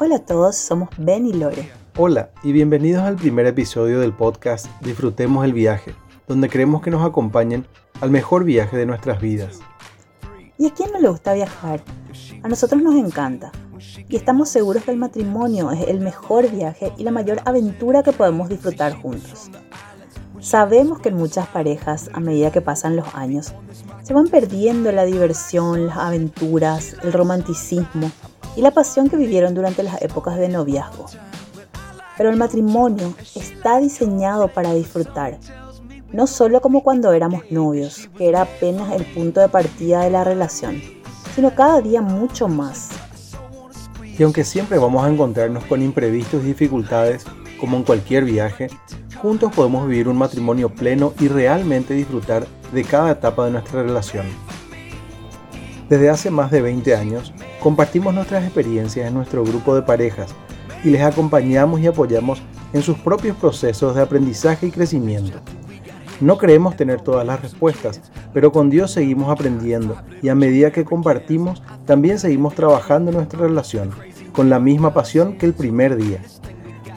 Hola a todos, somos Ben y Lore. Hola y bienvenidos al primer episodio del podcast Disfrutemos el viaje, donde queremos que nos acompañen al mejor viaje de nuestras vidas. ¿Y a quién no le gusta viajar? A nosotros nos encanta. Y estamos seguros que el matrimonio es el mejor viaje y la mayor aventura que podemos disfrutar juntos. Sabemos que en muchas parejas, a medida que pasan los años, se van perdiendo la diversión, las aventuras, el romanticismo y la pasión que vivieron durante las épocas de noviazgo. Pero el matrimonio está diseñado para disfrutar, no solo como cuando éramos novios, que era apenas el punto de partida de la relación, sino cada día mucho más. Y aunque siempre vamos a encontrarnos con imprevistos y dificultades, como en cualquier viaje, juntos podemos vivir un matrimonio pleno y realmente disfrutar de cada etapa de nuestra relación. Desde hace más de 20 años, compartimos nuestras experiencias en nuestro grupo de parejas y les acompañamos y apoyamos en sus propios procesos de aprendizaje y crecimiento. No creemos tener todas las respuestas, pero con Dios seguimos aprendiendo y a medida que compartimos, también seguimos trabajando nuestra relación, con la misma pasión que el primer día.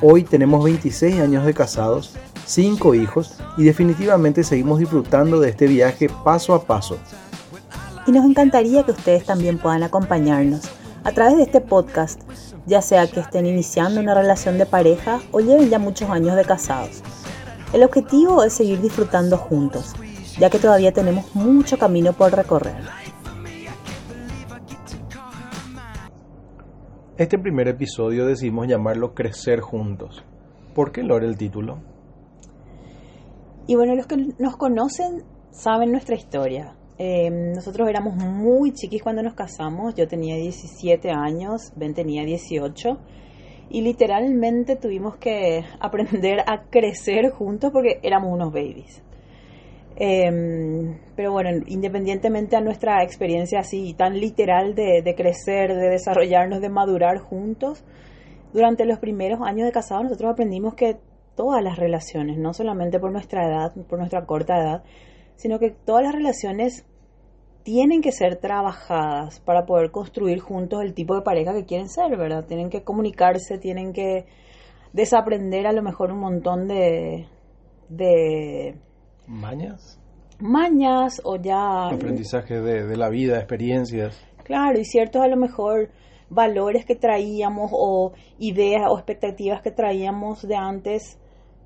Hoy tenemos 26 años de casados, 5 hijos y definitivamente seguimos disfrutando de este viaje paso a paso. Y nos encantaría que ustedes también puedan acompañarnos a través de este podcast, ya sea que estén iniciando una relación de pareja o lleven ya muchos años de casados. El objetivo es seguir disfrutando juntos, ya que todavía tenemos mucho camino por recorrer. Este primer episodio decidimos llamarlo Crecer Juntos. ¿Por qué Lore el título? Y bueno, los que nos conocen saben nuestra historia. Eh, nosotros éramos muy chiquis cuando nos casamos. Yo tenía 17 años, Ben tenía 18. Y literalmente tuvimos que aprender a crecer juntos porque éramos unos babies. Em, pero bueno, independientemente a nuestra experiencia así tan literal de, de, crecer, de desarrollarnos, de madurar juntos, durante los primeros años de casado nosotros aprendimos que todas las relaciones, no solamente por nuestra edad, por nuestra corta edad, sino que todas las relaciones tienen que ser trabajadas para poder construir juntos el tipo de pareja que quieren ser, ¿verdad? Tienen que comunicarse, tienen que desaprender a lo mejor un montón de, de mañas. Mañas o ya... Aprendizaje de, de la vida, experiencias. Claro, y ciertos a lo mejor valores que traíamos o ideas o expectativas que traíamos de antes,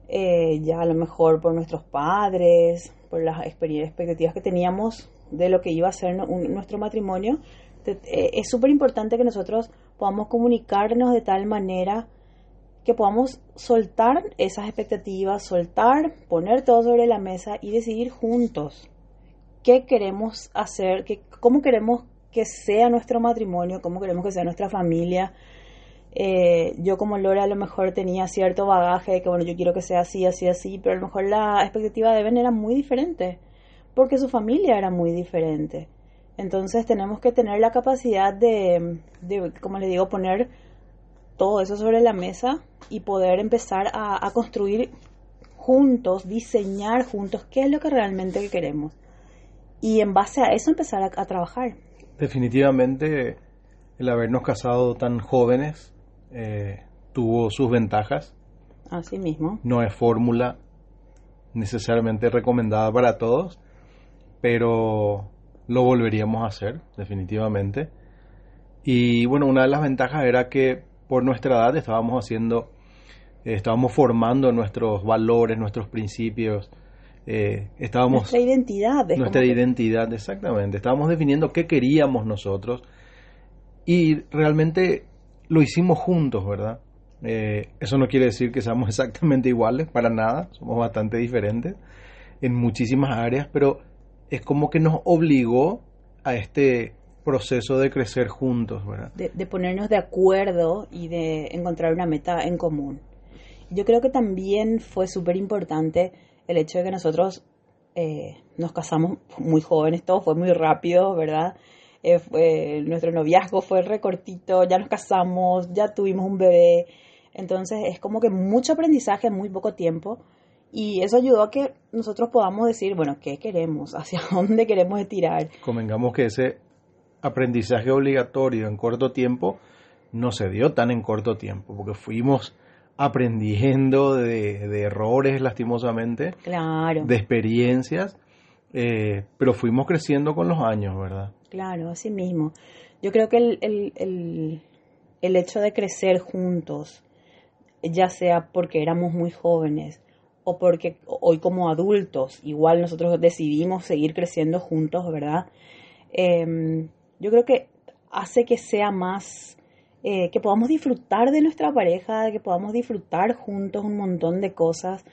eh, ya a lo mejor por nuestros padres, por las expectativas que teníamos de lo que iba a ser nuestro matrimonio, eh, es súper importante que nosotros podamos comunicarnos de tal manera que podamos soltar esas expectativas, soltar, poner todo sobre la mesa y decidir juntos qué queremos hacer, qué, cómo queremos que sea nuestro matrimonio, cómo queremos que sea nuestra familia. Eh, yo como Lora a lo mejor tenía cierto bagaje de que bueno, yo quiero que sea así, así, así, pero a lo mejor la expectativa de Ben era muy diferente, porque su familia era muy diferente. Entonces tenemos que tener la capacidad de, de como le digo, poner todo eso sobre la mesa y poder empezar a, construir juntos, diseñar juntos qué es lo que realmente queremos. Y en base a eso empezar a trabajar. Definitivamente el habernos casado tan jóvenes eh, tuvo sus ventajas. Así mismo. No es fórmula necesariamente recomendada para todos, pero lo volveríamos a hacer, definitivamente. Y bueno, una de las ventajas era que por nuestra edad estábamos haciendo, eh, estábamos formando nuestros valores, nuestros principios, eh, estábamos... Nuestra identidad. Nuestra identidad, exactamente. Estábamos definiendo qué queríamos nosotros y realmente lo hicimos juntos, ¿verdad? Eh, eso no quiere decir que seamos exactamente iguales, para nada, somos bastante diferentes en muchísimas áreas, pero es como que nos obligó a este proceso de crecer juntos, ¿verdad? De, de, ponernos de acuerdo y de encontrar una meta en común. Yo creo que también fue súper importante el hecho de que nosotros eh, nos casamos muy jóvenes, todo fue muy rápido, ¿verdad? Eh, fue, nuestro noviazgo fue recortito, ya nos casamos, ya tuvimos un bebé. Entonces es como que mucho aprendizaje en muy poco tiempo. Y eso ayudó a que nosotros podamos decir, bueno, ¿qué queremos? ¿Hacia dónde queremos tirar? Convengamos que ese aprendizaje obligatorio en corto tiempo no se dio tan en corto tiempo, porque fuimos aprendiendo de, errores lastimosamente, claro. de experiencias, eh, pero fuimos creciendo con los años, ¿verdad? Claro, así mismo. Yo creo que el, el, el, hecho de crecer juntos, ya sea porque éramos muy jóvenes o porque hoy como adultos, igual nosotros decidimos seguir creciendo juntos, ¿verdad? Em, yo creo que hace que sea más, eh, que podamos disfrutar de nuestra pareja, que podamos disfrutar juntos un montón de cosas,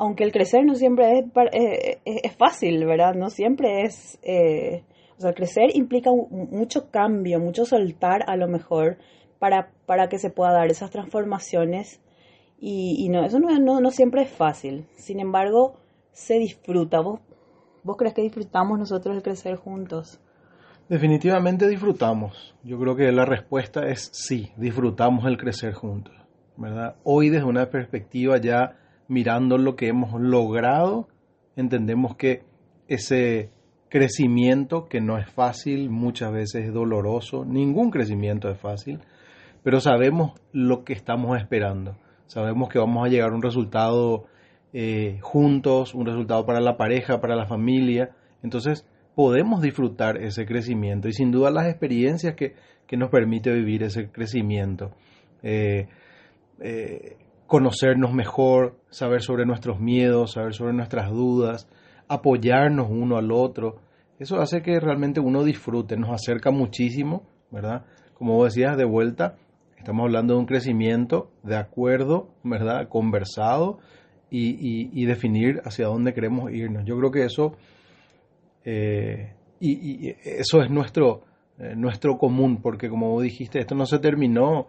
aunque el crecer no siempre es, eh, es, fácil, ¿verdad? No siempre es, eh, o sea, crecer implica mucho cambio, mucho soltar a lo mejor para, para que se pueda dar esas transformaciones y, no, eso no, no, no, siempre es fácil, sin embargo, se disfruta. ¿Vos, ¿Vos crees que disfrutamos nosotros el crecer juntos? Definitivamente disfrutamos. Yo creo que la respuesta es sí, disfrutamos el crecer juntos, ¿verdad? Hoy desde una perspectiva ya mirando lo que hemos logrado, entendemos que ese crecimiento que no es fácil, muchas veces es doloroso, ningún crecimiento es fácil, pero sabemos lo que estamos esperando. Sabemos que vamos a llegar a un resultado eh, juntos, un resultado para la pareja, para la familia. Entonces, podemos disfrutar ese crecimiento y sin duda las experiencias que, nos permite vivir ese crecimiento. Eh, eh, conocernos mejor, saber sobre nuestros miedos, saber sobre nuestras dudas, apoyarnos uno al otro. Eso hace que realmente uno disfrute, nos acerca muchísimo, ¿verdad? Como vos decías, de vuelta, estamos hablando de un crecimiento de acuerdo, ¿verdad? Conversado y, y definir hacia dónde queremos irnos. Yo creo que eso eh, y, eso es nuestro, eh, nuestro común, porque como dijiste, esto no se terminó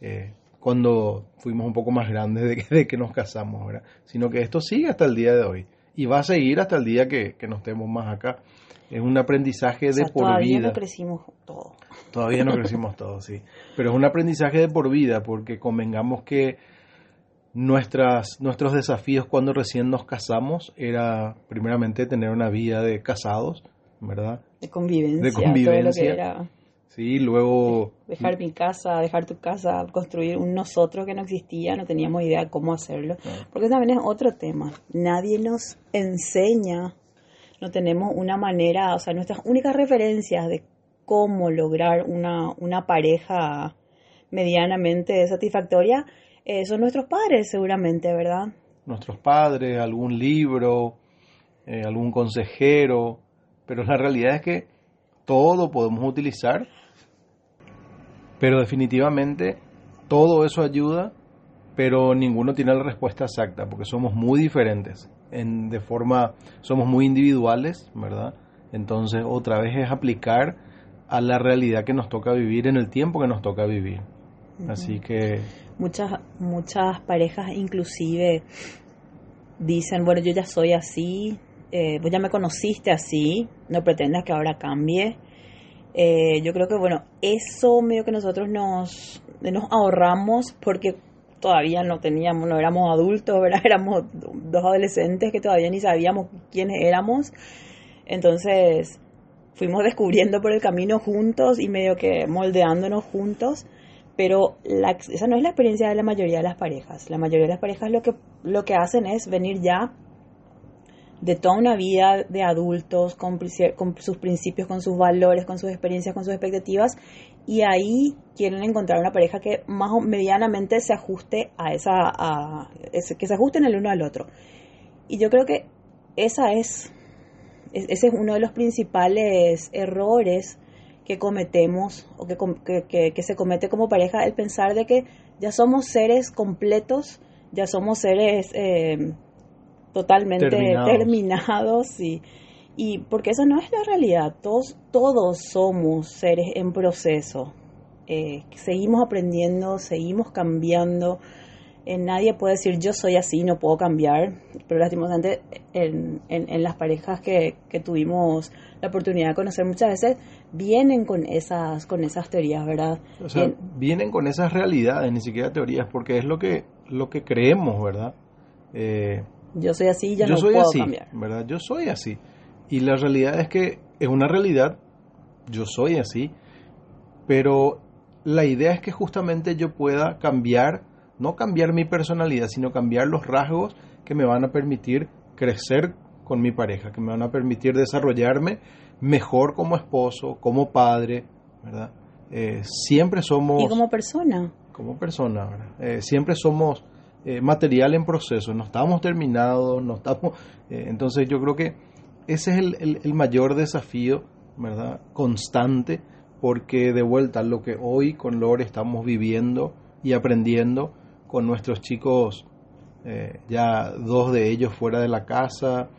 eh, cuando fuimos un poco más grandes de que, de que nos casamos, ¿verdad? sino que esto sigue hasta el día de hoy y va a seguir hasta el día que, que no estemos más acá. Es un aprendizaje de por vida. Todavía no crecimos todo. Todavía no crecimos todo, sí. Pero es un aprendizaje de por vida, porque convengamos que Nuestras, nuestros desafíos cuando recién nos casamos era primeramente tener una vida de casados, ¿verdad? De convivencia. De convivencia. era sí, luego... Dejar mi casa, dejar tu casa, construir un nosotros que no existía, no teníamos idea cómo hacerlo. Porque también es otro tema. Nadie nos enseña, no tenemos una manera, o sea, nuestras únicas referencias de cómo lograr una, una pareja medianamente satisfactoria eh, son nuestros padres seguramente, ¿verdad? Nuestros padres, algún libro, eh, algún consejero, pero la realidad es que todo podemos utilizar, pero definitivamente todo eso ayuda, pero ninguno tiene la respuesta exacta, porque somos muy diferentes, en, de forma, somos muy individuales, ¿verdad? Entonces otra vez es aplicar a la realidad que nos toca vivir en el tiempo que nos toca vivir. Así que muchas, muchas parejas inclusive dicen, bueno, yo ya soy así, eh, vos ya me conociste así, no pretendas que ahora cambie. Eh, yo creo que, bueno, eso medio que nosotros nos, nos ahorramos porque todavía no teníamos, no éramos adultos, ¿verdad? Éramos dos adolescentes que todavía ni sabíamos quiénes éramos. Entonces fuimos descubriendo por el camino juntos y medio que moldeándonos juntos pero esa no es la experiencia de la mayoría de las parejas. La mayoría de las parejas lo que, lo que hacen es venir ya de toda una vida de adultos, con, sus principios, con sus valores, con sus experiencias, con sus expectativas, y ahí quieren encontrar una pareja que más o medianamente se ajuste a esa, a, que se ajusten el uno al otro. Y yo creo que esa es, ese es uno de los principales errores que cometemos o que, que, se comete como pareja, el pensar de que ya somos seres completos, ya somos seres eh, totalmente terminados, y, y porque eso no es la realidad, todos, todos somos seres en proceso, eh, seguimos aprendiendo, seguimos cambiando, eh, nadie puede decir yo soy así, no puedo cambiar, pero lastimosamente en, en, las parejas que, que, tuvimos la oportunidad de conocer muchas veces vienen con esas, con esas teorías, ¿verdad? O sea, vienen con esas realidades, ni siquiera teorías, porque es lo que, lo que creemos, ¿verdad? Eh, yo soy así, ya no puedo así, cambiar. ¿verdad? Yo soy así. Y la realidad es que es una realidad, yo soy así, pero la idea es que justamente yo pueda cambiar, no cambiar mi personalidad, sino cambiar los rasgos que me van a permitir crecer con mi pareja, que me van a permitir desarrollarme mejor como esposo, como padre, ¿verdad? Eh, siempre somos... Y como persona. Como persona, ¿verdad? Eh, siempre somos eh, material en proceso, no estamos terminados, no estamos... entonces yo creo que ese es el, el mayor desafío, ¿verdad? Constante porque de vuelta lo que hoy con Lore estamos viviendo y aprendiendo con nuestros chicos, eh, ya dos de ellos fuera de la casa,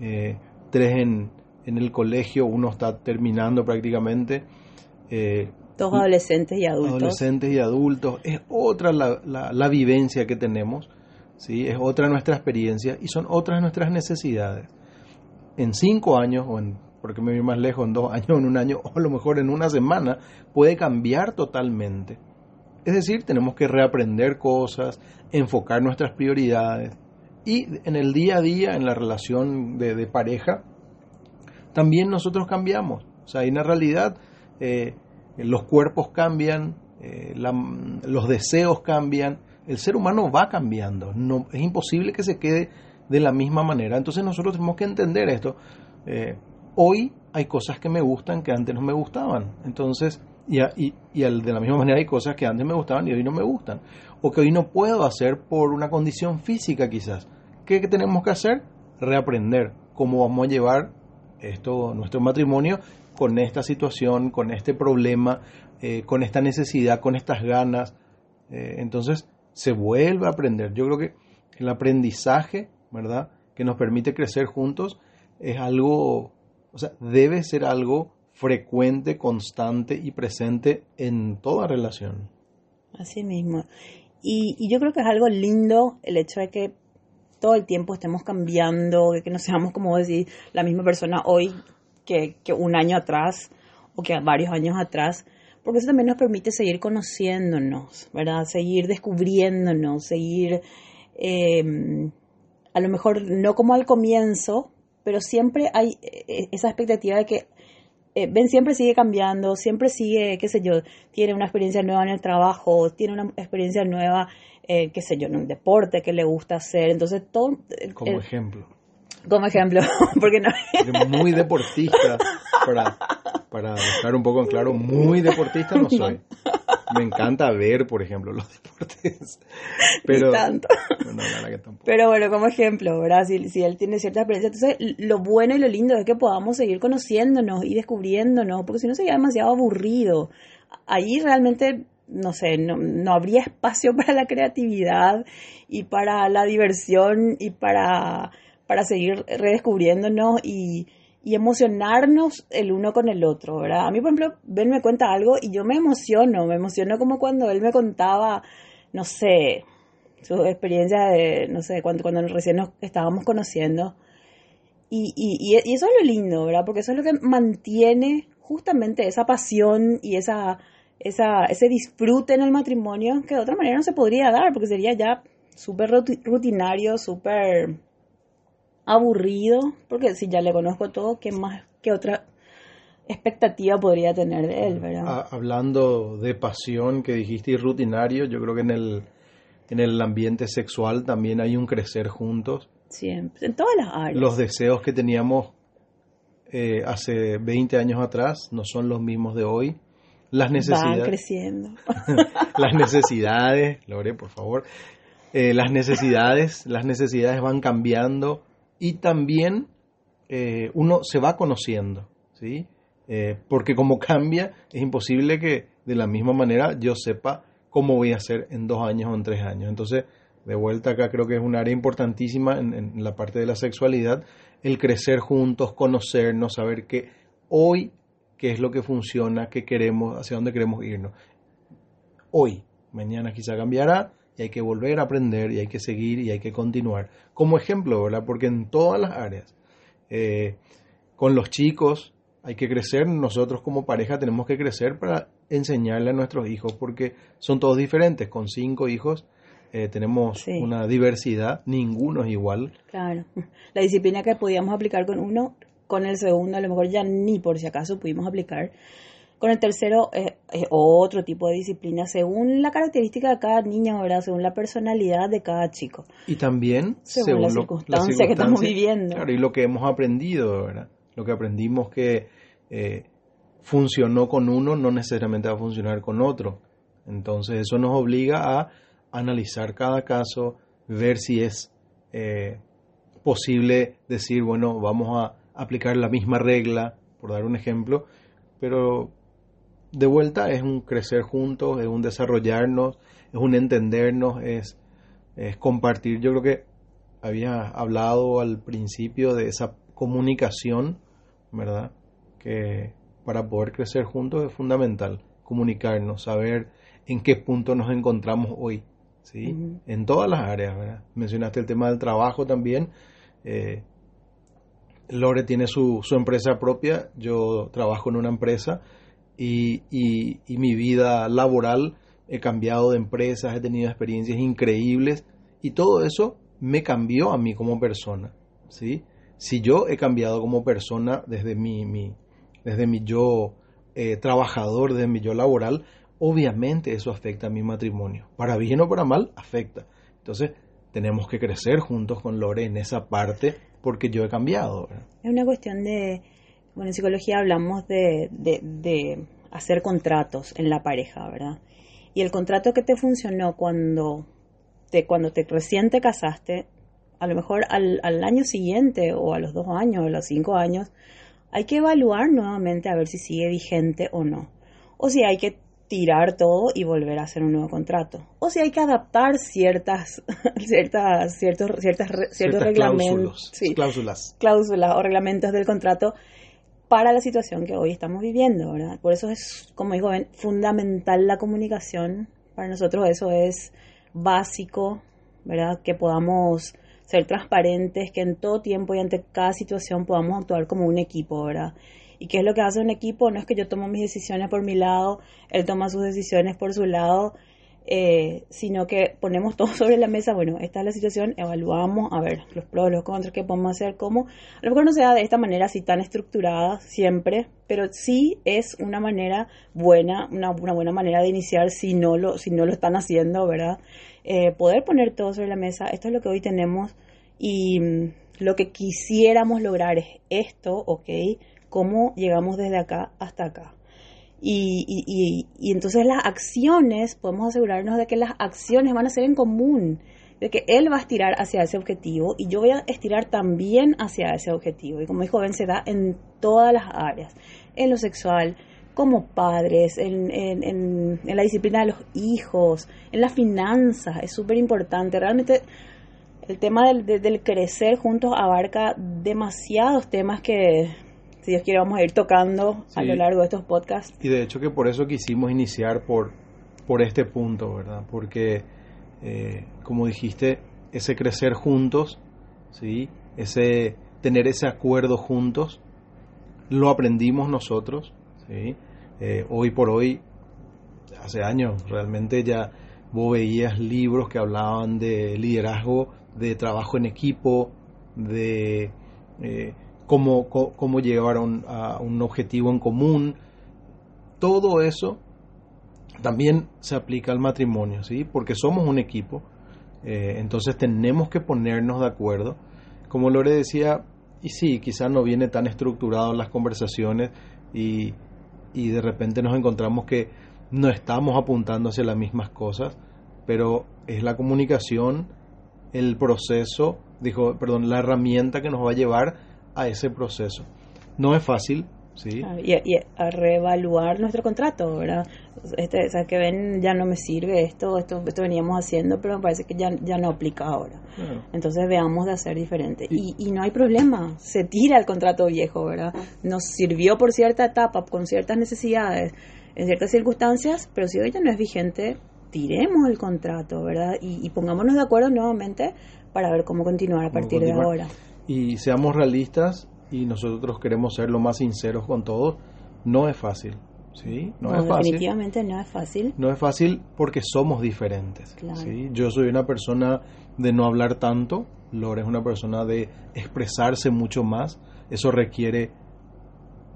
eh, tres en, en, el colegio, uno está terminando prácticamente. Eh, adolescentes y adultos. Adolescentes y adultos. Es otra la, la, la vivencia que tenemos, ¿sí? es otra nuestra experiencia y son otras nuestras necesidades. En cinco años o en porque me voy más lejos en dos años, en un año, o a lo mejor en una semana, puede cambiar totalmente. Es decir, tenemos que reaprender cosas, enfocar nuestras prioridades y en el día a día, en la relación de, pareja, también nosotros cambiamos. O sea, en la realidad eh, los cuerpos cambian, eh, los deseos cambian, el ser humano va cambiando, no, es imposible que se quede de la misma manera. Entonces nosotros tenemos que entender esto. Eh, hoy hay cosas que me gustan que antes no me gustaban. Entonces, y, y, y, de la misma manera hay cosas que antes me gustaban y hoy no me gustan. O que hoy no puedo hacer por una condición física quizás. ¿Qué tenemos que hacer? Reaprender cómo vamos a llevar esto, nuestro matrimonio con esta situación, con este problema, eh, con esta necesidad, con estas ganas. Eh, entonces, se vuelve a aprender. Yo creo que el aprendizaje, ¿verdad? Que nos permite crecer juntos es algo o sea, debe ser algo frecuente, constante y presente en toda relación. Así mismo. Y, yo creo que es algo lindo el hecho de que todo el tiempo estemos cambiando, de que no seamos, como decir, la misma persona hoy que, un año atrás o que varios años atrás, porque eso también nos permite seguir conociéndonos, ¿verdad? Seguir descubriéndonos, seguir, eh, a lo mejor no como al comienzo, pero siempre hay eh, esa expectativa de que eh, Ben siempre sigue cambiando, siempre sigue, qué sé yo, tiene una experiencia nueva en el trabajo, tiene una experiencia nueva, eh, qué sé yo, en un deporte que le gusta hacer. Entonces, todo. Como ejemplo. Como ejemplo, porque no. muy deportista, para, para dejar un poco en claro, muy deportista no soy me encanta ver, por ejemplo, los deportes. Pero, tanto. pero bueno, como ejemplo, ¿verdad? Si, él tiene cierta experiencia, entonces lo bueno y lo lindo es que podamos seguir conociéndonos y descubriéndonos, porque si no sería demasiado aburrido. Ahí realmente no sé, no, no, habría espacio para la creatividad y para la diversión y para, para seguir redescubriéndonos y, y emocionarnos el uno con el otro, ¿verdad? A mí, por ejemplo, Ben me cuenta algo y yo me emociono, me emociono como cuando él me contaba, no sé, su experiencia de, no sé, cuando, cuando recién nos estábamos conociendo. Y, y, y, eso es lo lindo, ¿verdad? Porque eso es lo que mantiene justamente esa pasión y esa, esa, ese disfrute en el matrimonio que de otra manera no se podría dar, porque sería ya súper rutinario, súper aburrido, porque si ya le conozco todo, ¿qué más, qué otra expectativa podría tener de él, verdad? Ah, hablando de pasión que dijiste y rutinario, yo creo que en el, en el ambiente sexual también hay un crecer juntos. Siempre, en todas las áreas. Los deseos que teníamos eh, hace 20 años atrás no son los mismos de hoy. Las necesidades. Van creciendo. las necesidades, Lore, por favor. Eh, las necesidades, las necesidades van cambiando y también eh, uno se va conociendo, ¿sí? Eh, porque como cambia, es imposible que de la misma manera yo sepa cómo voy a hacer en dos años o en tres años. Entonces, de vuelta acá creo que es un área importantísima en, la parte de la sexualidad, el crecer juntos, conocernos, saber que hoy qué es lo que funciona, qué queremos, hacia dónde queremos irnos. Hoy, mañana quizá cambiará, y hay que volver a aprender y hay que seguir y hay que continuar. Como ejemplo, ¿verdad? Porque en todas las áreas, eh, con los chicos hay que crecer, nosotros como pareja tenemos que crecer para enseñarle a nuestros hijos, porque son todos diferentes, con cinco hijos. Eh, tenemos una diversidad, ninguno es igual. Claro, la disciplina que podíamos aplicar con uno, con el segundo a lo mejor ya ni por si acaso pudimos aplicar. Con el tercero es es otro tipo de disciplina según la característica de cada niño, ¿verdad? Según la personalidad de cada chico. Y también según, la, circunstancia que estamos viviendo. Claro, y lo que hemos aprendido, ¿verdad? Lo que aprendimos que eh, funcionó con uno no necesariamente va a funcionar con otro. Entonces eso nos obliga a analizar cada caso, ver si es eh, posible decir, bueno, vamos a aplicar la misma regla, por dar un ejemplo, pero de vuelta es un crecer juntos, es un desarrollarnos, es un entendernos, es, es compartir. Yo creo que había hablado al principio de esa comunicación, ¿verdad? Que para poder crecer juntos es fundamental comunicarnos, saber en qué punto nos encontramos hoy, ¿sí? En todas las áreas, ¿verdad? Mencionaste el tema del trabajo también. Eh, Lore tiene su, su empresa propia, yo trabajo en una empresa y, y, mi vida laboral he cambiado de empresas, he tenido experiencias increíbles y todo eso me cambió a mí como persona, ¿sí? Si yo he cambiado como persona desde mi, mi desde mi yo eh, trabajador, desde mi yo laboral, obviamente eso afecta a mi matrimonio. Para bien o para mal, afecta. Entonces, tenemos que crecer juntos con Lore en esa parte porque yo he cambiado. Es una cuestión de, bueno, en psicología hablamos de, de, hacer contratos en la pareja, ¿verdad? Y el contrato que te funcionó cuando te, cuando te recién te casaste, a lo mejor al, al año siguiente o a los dos años o a los cinco años, hay que evaluar nuevamente a ver si sigue vigente o no. O si hay que tirar todo y volver a hacer un nuevo contrato. O si hay que adaptar ciertas, ciertas, ciertos, ciertas, ciertos reglamentos, cláusulas. cláusulas o reglamentos del contrato para la situación que hoy estamos viviendo, ¿verdad? Por eso es, como digo, fundamental la comunicación. Para nosotros eso es básico, ¿verdad? Que podamos ser transparentes, que en todo tiempo y ante cada situación podamos actuar como un equipo, ¿verdad? ¿Y qué es lo que hace un equipo? No es que yo tomo mis decisiones por mi lado, él toma sus decisiones por su lado, eh, sino que ponemos todo sobre la mesa, bueno, esta es la situación, evaluamos, a ver, los pros, los contras, qué podemos hacer, cómo. A lo mejor no sea de esta manera así tan estructurada siempre, pero sí es una manera buena, una, buena manera de iniciar si no lo, si no lo están haciendo, ¿verdad? Eh, poder poner todo sobre la mesa, esto es lo que hoy tenemos y mm, lo que quisiéramos lograr es esto, ¿ok? cómo llegamos desde acá hasta acá. Y, y, y, entonces las acciones, podemos asegurarnos de que las acciones van a ser en común, de que él va a estirar hacia ese objetivo y yo voy a estirar también hacia ese objetivo. Y como dijo Ben, se da en todas las áreas, en lo sexual, como padres, en, en, en, la disciplina de los hijos, en las finanzas, es súper importante. Realmente el tema del, del crecer juntos abarca demasiados temas que si Dios quiere, vamos a ir tocando a lo largo de estos podcasts. Y de hecho que por eso quisimos iniciar por, por este punto, ¿verdad? Porque, eh, como dijiste, ese crecer juntos, ¿sí? Ese tener ese acuerdo juntos, lo aprendimos nosotros, ¿sí? Eh, hoy por hoy, hace años, realmente ya vos veías libros que hablaban de liderazgo, de trabajo en equipo, de... Eh, cómo, cómo llegar a un, objetivo en común. Todo eso también se aplica al matrimonio, ¿sí? Porque somos un equipo, eh, entonces tenemos que ponernos de acuerdo. Como Lore decía, y sí, quizás no viene tan estructurado las conversaciones y, y de repente nos encontramos que no estamos apuntando hacia las mismas cosas, pero es la comunicación, el proceso, dijo, perdón, la herramienta que nos va a llevar a ese proceso. No es fácil, ¿sí? y, a reevaluar nuestro contrato, ¿verdad? Este, o sea, que ven, ya no me sirve esto, esto, esto veníamos haciendo, pero me parece que ya, ya no aplica ahora. Entonces veamos de hacer diferente. Y, y, no hay problema, se tira el contrato viejo, ¿verdad? Nos sirvió por cierta etapa, con ciertas necesidades, en ciertas circunstancias, pero si hoy ya no es vigente, tiremos el contrato, ¿verdad? Y, y pongámonos de acuerdo nuevamente para ver cómo continuar a partir de ahora y seamos realistas y nosotros queremos ser lo más sinceros con todos, no es fácil. ¿sí? No, es fácil. Definitivamente no es fácil. No es fácil porque somos diferentes. ¿sí? Yo soy una persona de no hablar tanto, Lore es una persona de expresarse mucho más. Eso requiere,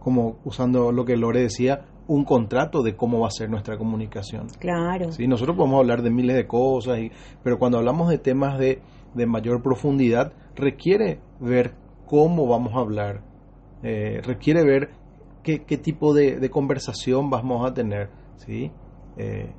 como usando lo que Lore decía, un contrato de cómo va a ser nuestra comunicación. Claro. ¿sí? Nosotros podemos hablar de miles de cosas, y, pero cuando hablamos de temas de, de mayor profundidad, requiere ver cómo vamos a hablar, eh, requiere ver qué, qué tipo de, conversación vamos a tener, ¿sí? Eh,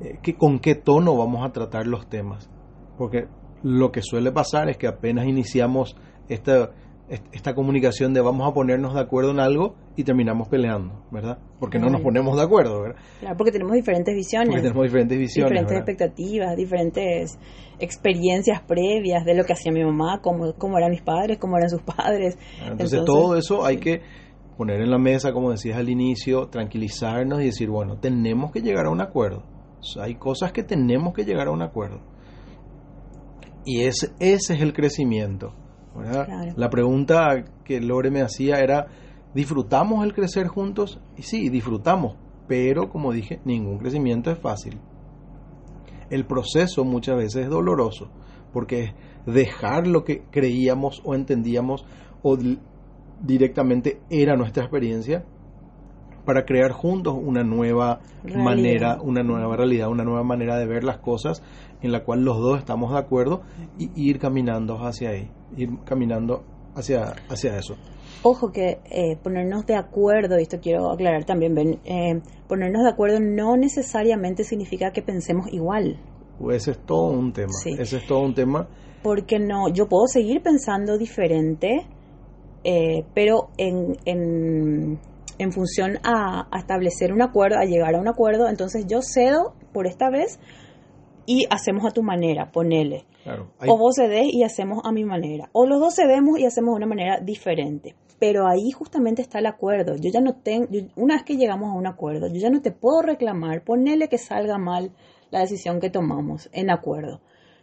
eh, con qué tono vamos a tratar los temas. Porque lo que suele pasar es que apenas iniciamos esta, esta comunicación de vamos a ponernos de acuerdo en algo y terminamos peleando, ¿verdad? Porque no nos ponemos de acuerdo, ¿verdad? Claro, porque tenemos diferentes visiones. Porque tenemos diferentes visiones. Diferentes expectativas, diferentes experiencias previas de lo que hacía mi mamá, cómo, cómo eran mis padres, cómo eran sus padres. Entonces, Entonces todo eso hay que poner en la mesa, como decías al inicio, tranquilizarnos y decir, bueno, tenemos que llegar a un acuerdo. O sea, hay cosas que tenemos que llegar a un acuerdo. Y ese, ese es el crecimiento. Claro. La pregunta que Lore me hacía era, ¿disfrutamos el crecer juntos? Y sí, disfrutamos, pero como dije, ningún crecimiento es fácil. El proceso muchas veces es doloroso, porque es dejar lo que creíamos o entendíamos o directamente era nuestra experiencia para crear juntos una nueva realidad. manera, una nueva realidad, una nueva manera de ver las cosas en la cual los dos estamos de acuerdo y ir caminando hacia ahí, ir caminando hacia, hacia eso. Ojo que eh, ponernos de acuerdo, y esto quiero aclarar también, Ben, eh, ponernos de acuerdo no necesariamente significa que pensemos igual. Pues ese es todo un tema, sí. ese es todo un tema. Porque no, yo puedo seguir pensando diferente, eh, pero en, en, en función a, a, establecer un acuerdo, a llegar a un acuerdo, entonces yo cedo por esta vez y hacemos a tu manera, ponele. Claro, hay... O vos cedés y hacemos a mi manera. O los dos cedemos y hacemos de una manera diferente. Pero ahí justamente está el acuerdo. Yo ya no tengo, una vez que llegamos a un acuerdo, yo ya no te puedo reclamar, ponele que salga mal la decisión que tomamos en acuerdo.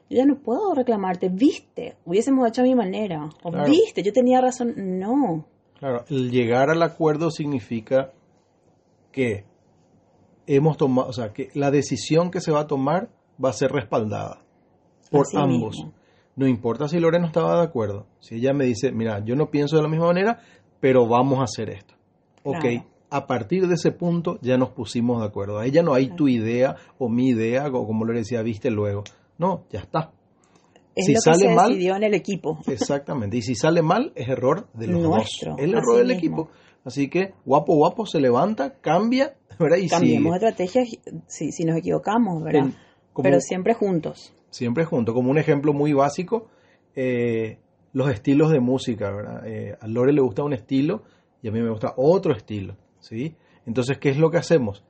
Yo ya no puedo reclamarte, viste, hubiésemos hecho a mi manera, o claro. viste, yo tenía razón, no. Claro, el llegar al acuerdo significa que hemos tomado, o sea, que la decisión que se va a tomar va a ser respaldada por Así ambos. mismo. No importa si Lorena estaba de acuerdo. Si ella me dice, mira, yo no pienso de la misma manera, pero vamos a hacer esto. Ok, a partir de ese punto ya nos pusimos de acuerdo. Ahí ya no hay tu idea o mi idea, o como le decía, viste luego. No, ya está. Es Si lo que sale se mal- decidió en el equipo. Exactamente. Y si sale mal, es error de los Nuestro, dos. El así error del mismo. equipo. Así que guapo guapo se levanta, cambia, ¿verdad? Y Cambiemos sigue. estrategias si, si nos equivocamos, ¿verdad? Como- Pero siempre juntos. siempre juntos. Como un ejemplo muy básico, eh, los estilos de música, ¿verdad? Eh, a Lore le gusta un estilo y a mí me gusta otro estilo, ¿sí? Entonces, ¿qué es lo que hacemos?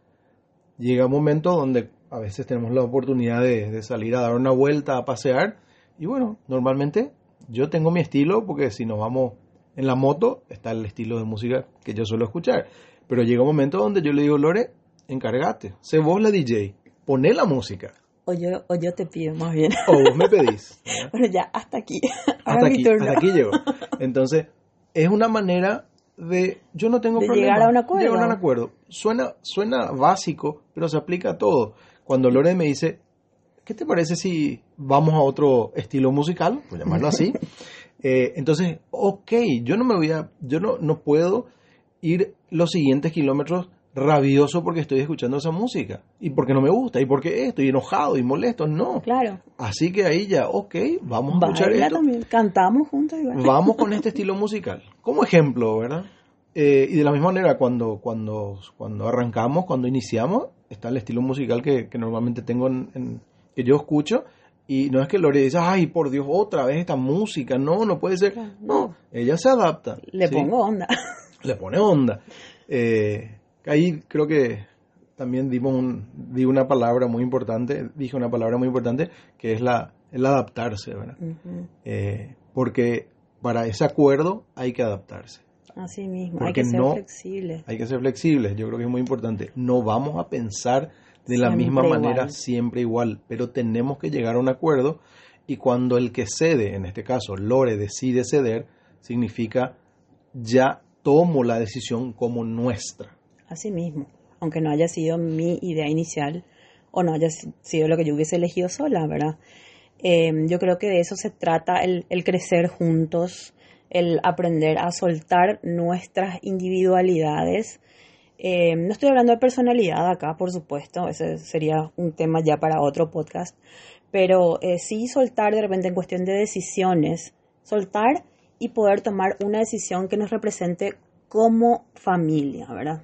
Llega un momento donde a veces tenemos la oportunidad de, de salir a dar una vuelta, a pasear, y bueno, normalmente yo tengo mi estilo porque si nos vamos en la moto está el estilo de música que yo suelo escuchar, pero llega un momento donde yo le digo, Lore, encárgate, sé vos la DJ, poné la música, O yo, o yo te pido, más bien. o vos me pedís. ¿verdad? Bueno, ya, hasta aquí. Ahora hasta aquí, hasta aquí llego. Entonces, es una manera de, yo no tengo De problema. llegar a un acuerdo. Llegar a un acuerdo. Suena, suena básico, pero se aplica a todo. Cuando Lore me dice, ¿qué te parece si vamos a otro estilo musical? Por llamarlo así. Eh, entonces, ok, yo no me voy a, yo no, no puedo ir los siguientes kilómetros rabioso porque estoy escuchando esa música y porque no me gusta y porque estoy enojado y molesto, no. Claro. Así que ahí ya, ok, vamos a escuchar Baila esto. también. Cantamos juntos. Vamos con este estilo musical. Como ejemplo, ¿verdad? Eh, y de la misma manera, cuando, cuando, cuando arrancamos, cuando iniciamos, está el estilo musical que, que normalmente tengo en, en- que yo escucho. Y no es que Lore dice, ay, por Dios, otra vez esta música. No, no puede ser. No, ella se adapta. Le ¿sí? pongo onda. le pone onda. Eh, ahí creo que también dimos un, di una palabra muy importante, dije una palabra muy importante, que es la, el adaptarse, ¿verdad? Eh, porque para ese acuerdo hay que adaptarse. Así mismo. Hay que ser no- flexible. Hay que ser flexibles, yo creo que es muy importante. No vamos a pensar de la Siempre misma manera igual. siempre igual, pero tenemos que llegar a un acuerdo y cuando el que cede, en este caso Lore, decide ceder, significa ya tomo la decisión como nuestra. Así mismo. Aunque no haya sido mi idea inicial o no haya si- sido lo que yo hubiese elegido sola, ¿verdad? Eh, yo creo que de eso se trata el, el crecer juntos, el aprender a soltar nuestras individualidades Eh, no estoy hablando de personalidad acá, por supuesto, ese sería un tema ya para otro podcast, pero eh, sí soltar de repente en cuestión de decisiones, soltar y poder tomar una decisión que nos represente como familia, ¿verdad?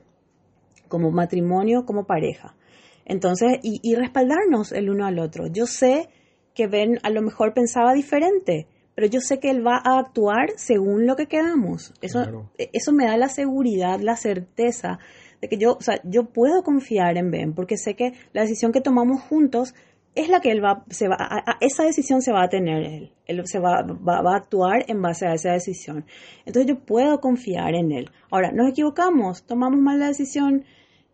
Como matrimonio, como pareja. Entonces, y, y respaldarnos el uno al otro. Yo sé que Ben a lo mejor pensaba diferente, pero yo sé que él va a actuar según lo que quedamos. Eso, eso me da la seguridad, la certeza de que yo, o sea, yo puedo confiar en Ben, porque sé que la decisión que tomamos juntos es la que él va, se va, a, esa decisión se va a tener él, él se va, va, va, a actuar en base a esa decisión. Entonces yo puedo confiar en él. Ahora, nos equivocamos, tomamos mal la decisión,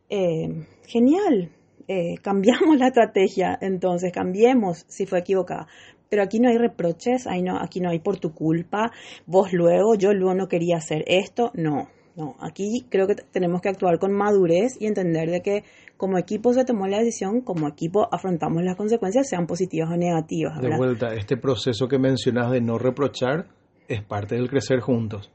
eh, genial, eh, cambiamos la estrategia, entonces cambiemos si fue equivocada. Pero aquí no hay reproches, ahí no, aquí no hay por tu culpa, vos luego, yo luego no quería hacer esto, no, no, aquí creo que tenemos que actuar con madurez y entender de que como equipo se tomó la decisión, como equipo afrontamos las consecuencias, sean positivas o negativas. De vuelta, este proceso que mencionas de no reprochar es parte del crecer juntos.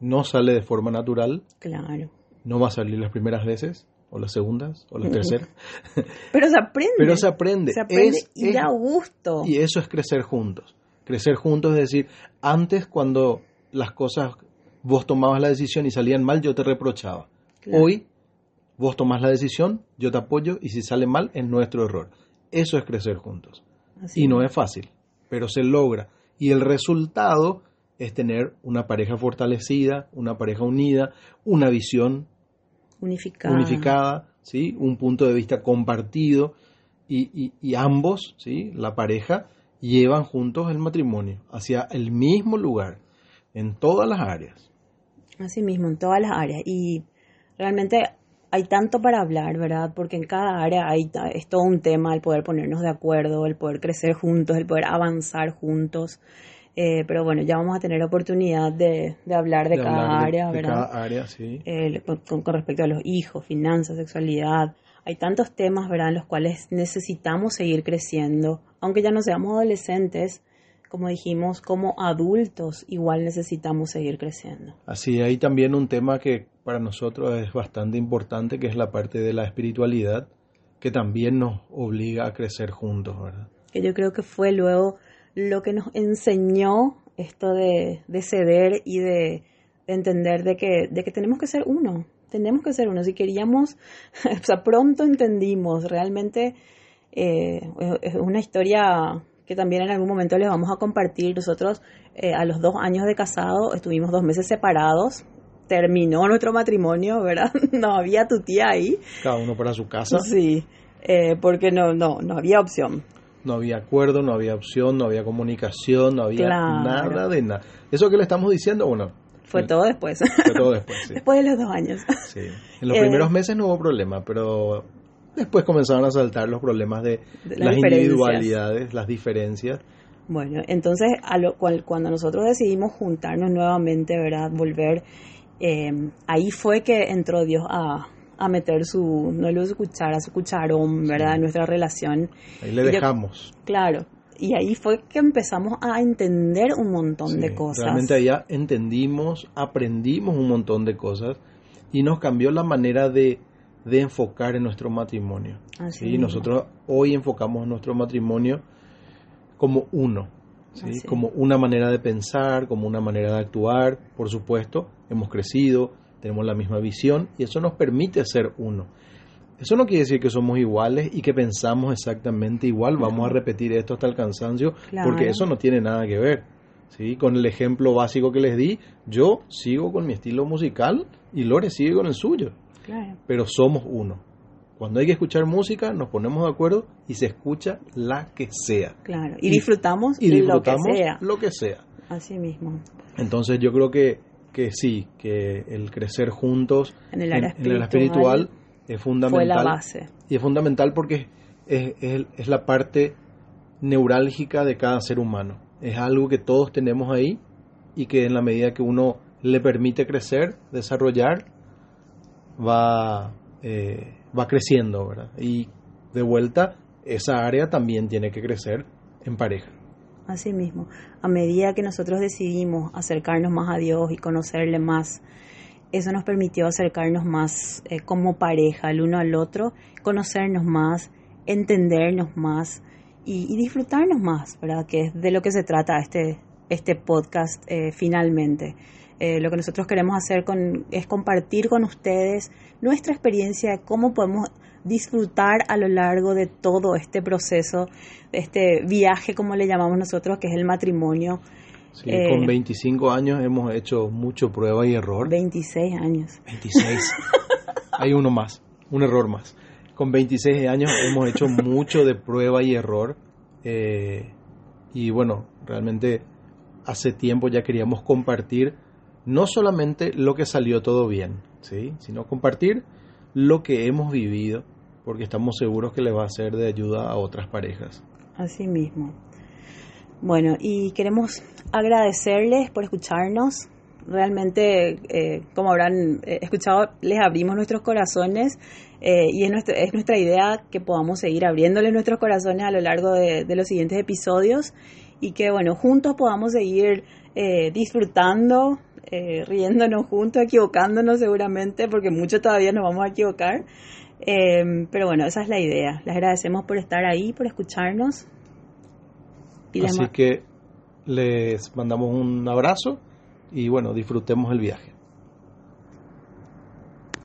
No sale de forma natural. Claro. No va a salir las primeras veces, o las segundas, o las terceras. Pero se aprende. Pero se aprende. Se aprende y da gusto. Y eso es crecer juntos. Crecer juntos es decir, antes cuando las cosas, vos tomabas la decisión y salían mal, yo te reprochaba. Claro. Hoy, vos tomás la decisión, yo te apoyo y si sale mal, es nuestro error. Eso es crecer juntos. Así y no es fácil, pero se logra. Y el resultado es tener una pareja fortalecida, una pareja unida, una visión unificada, unificada ¿sí? un punto de vista compartido y, y, y, ambos, ¿sí? la pareja, llevan juntos el matrimonio hacia el mismo lugar, en todas las áreas. Así mismo, en todas las áreas. Y realmente hay tanto para hablar, ¿verdad? Porque en cada área hay, es todo un tema el poder ponernos de acuerdo, el poder crecer juntos, el poder avanzar juntos. Eh, pero bueno, ya vamos a tener oportunidad de, de hablar de, de cada hablar de, área, de ¿verdad? cada área, sí. Eh, con, con, respecto a los hijos, finanzas, sexualidad. Hay tantos temas, ¿verdad?, en los cuales necesitamos seguir creciendo. Aunque ya no seamos adolescentes, como dijimos, como adultos, igual necesitamos seguir creciendo. Así, hay también un tema que para nosotros es bastante importante, que es la parte de la espiritualidad, que también nos obliga a crecer juntos, ¿verdad? Que yo creo que fue luego lo que nos enseñó esto de, de ceder y de, de, entender de que, de que tenemos que ser uno, tenemos que ser uno. Si queríamos, o sea, pronto entendimos, realmente eh, es una historia que también en algún momento les vamos a compartir. Nosotros eh, a los dos años de casado estuvimos dos meses separados. Terminó nuestro matrimonio, ¿verdad? No había tu tía ahí. Cada uno para su casa. Sí, eh, porque no, no, no había opción no había acuerdo, no había opción, no había comunicación, no había claro. nada de nada. Eso que le estamos diciendo, bueno. Fue todo después. Fue todo después, sí. Después de los dos años. Sí. En los eh, primeros meses no hubo problema, pero después comenzaron a saltar los problemas de, de las, las individualidades, las diferencias. Bueno, entonces a lo cual, cuando nosotros decidimos juntarnos nuevamente, ¿verdad? Volver, eh, ahí fue que entró Dios a, a meter su, no lo su cuchara, su cucharón, ¿verdad? Sí. Nuestra relación. Ahí le dejamos. Yo, claro. Y ahí fue que empezamos a entender un montón sí, de cosas. Realmente allá entendimos, aprendimos un montón de cosas y nos cambió la manera de, de enfocar en nuestro matrimonio. Así ¿sí? Nosotros hoy enfocamos nuestro matrimonio como uno, ¿sí? Así. como una manera de pensar, como una manera de actuar. Por supuesto, hemos crecido, tenemos la misma visión y eso nos permite ser uno. Eso no quiere decir que somos iguales y que pensamos exactamente igual. Vamos a repetir esto hasta el cansancio Claro. porque eso no tiene nada que ver. ¿sí? Con el ejemplo básico que les di, yo sigo con mi estilo musical y Lore sigue con el suyo. Claro. Pero somos uno. Cuando hay que escuchar música, nos ponemos de acuerdo y se escucha la que sea. Claro. Y, disfrutamos, y disfrutamos lo que sea. Lo que sea. Así mismo. Entonces yo creo que, que sí, que el crecer juntos En el área en, en el espiritual es fundamental. Fue la base. Y es fundamental porque es, es, es la parte neurálgica de cada ser humano. Es algo que todos tenemos ahí y que en la medida que uno le permite crecer, desarrollar, va, eh, va creciendo, ¿verdad? Y de vuelta, esa área también tiene que crecer en pareja. Así mismo, a medida que nosotros decidimos acercarnos más a Dios y conocerle más, eso nos permitió acercarnos más eh, como pareja el uno al otro, conocernos más, entendernos más y, disfrutarnos más, ¿verdad? Que es de lo que se trata este, este podcast eh, finalmente. Eh, lo que nosotros queremos hacer con, es compartir con ustedes nuestra experiencia de cómo podemos disfrutar a lo largo de todo este proceso, este viaje, como le llamamos nosotros, que es el matrimonio. Sí, con 25 años hemos hecho mucho prueba y error. 26 años. 26. Hay uno más, un error más con 26 años hemos hecho mucho de prueba y error. Eh, y bueno, realmente hace tiempo ya queríamos compartir no solamente lo que salió todo bien, ¿sí? sino compartir lo que hemos vivido, porque estamos seguros que le va a ser de ayuda a otras parejas. Así mismo. Bueno, y queremos agradecerles por escucharnos. Realmente, eh, como habrán eh, escuchado, les abrimos nuestros corazones eh, y es nuestra, es nuestra idea que podamos seguir abriéndole nuestros corazones a lo largo de, los siguientes episodios y que, bueno, juntos podamos seguir disfrutando, eh, riéndonos juntos, equivocándonos seguramente, porque mucho todavía nos vamos a equivocar. pero bueno, esa es la idea. Les agradecemos por estar ahí, por escucharnos. Así que les mandamos un abrazo y bueno, disfrutemos el viaje.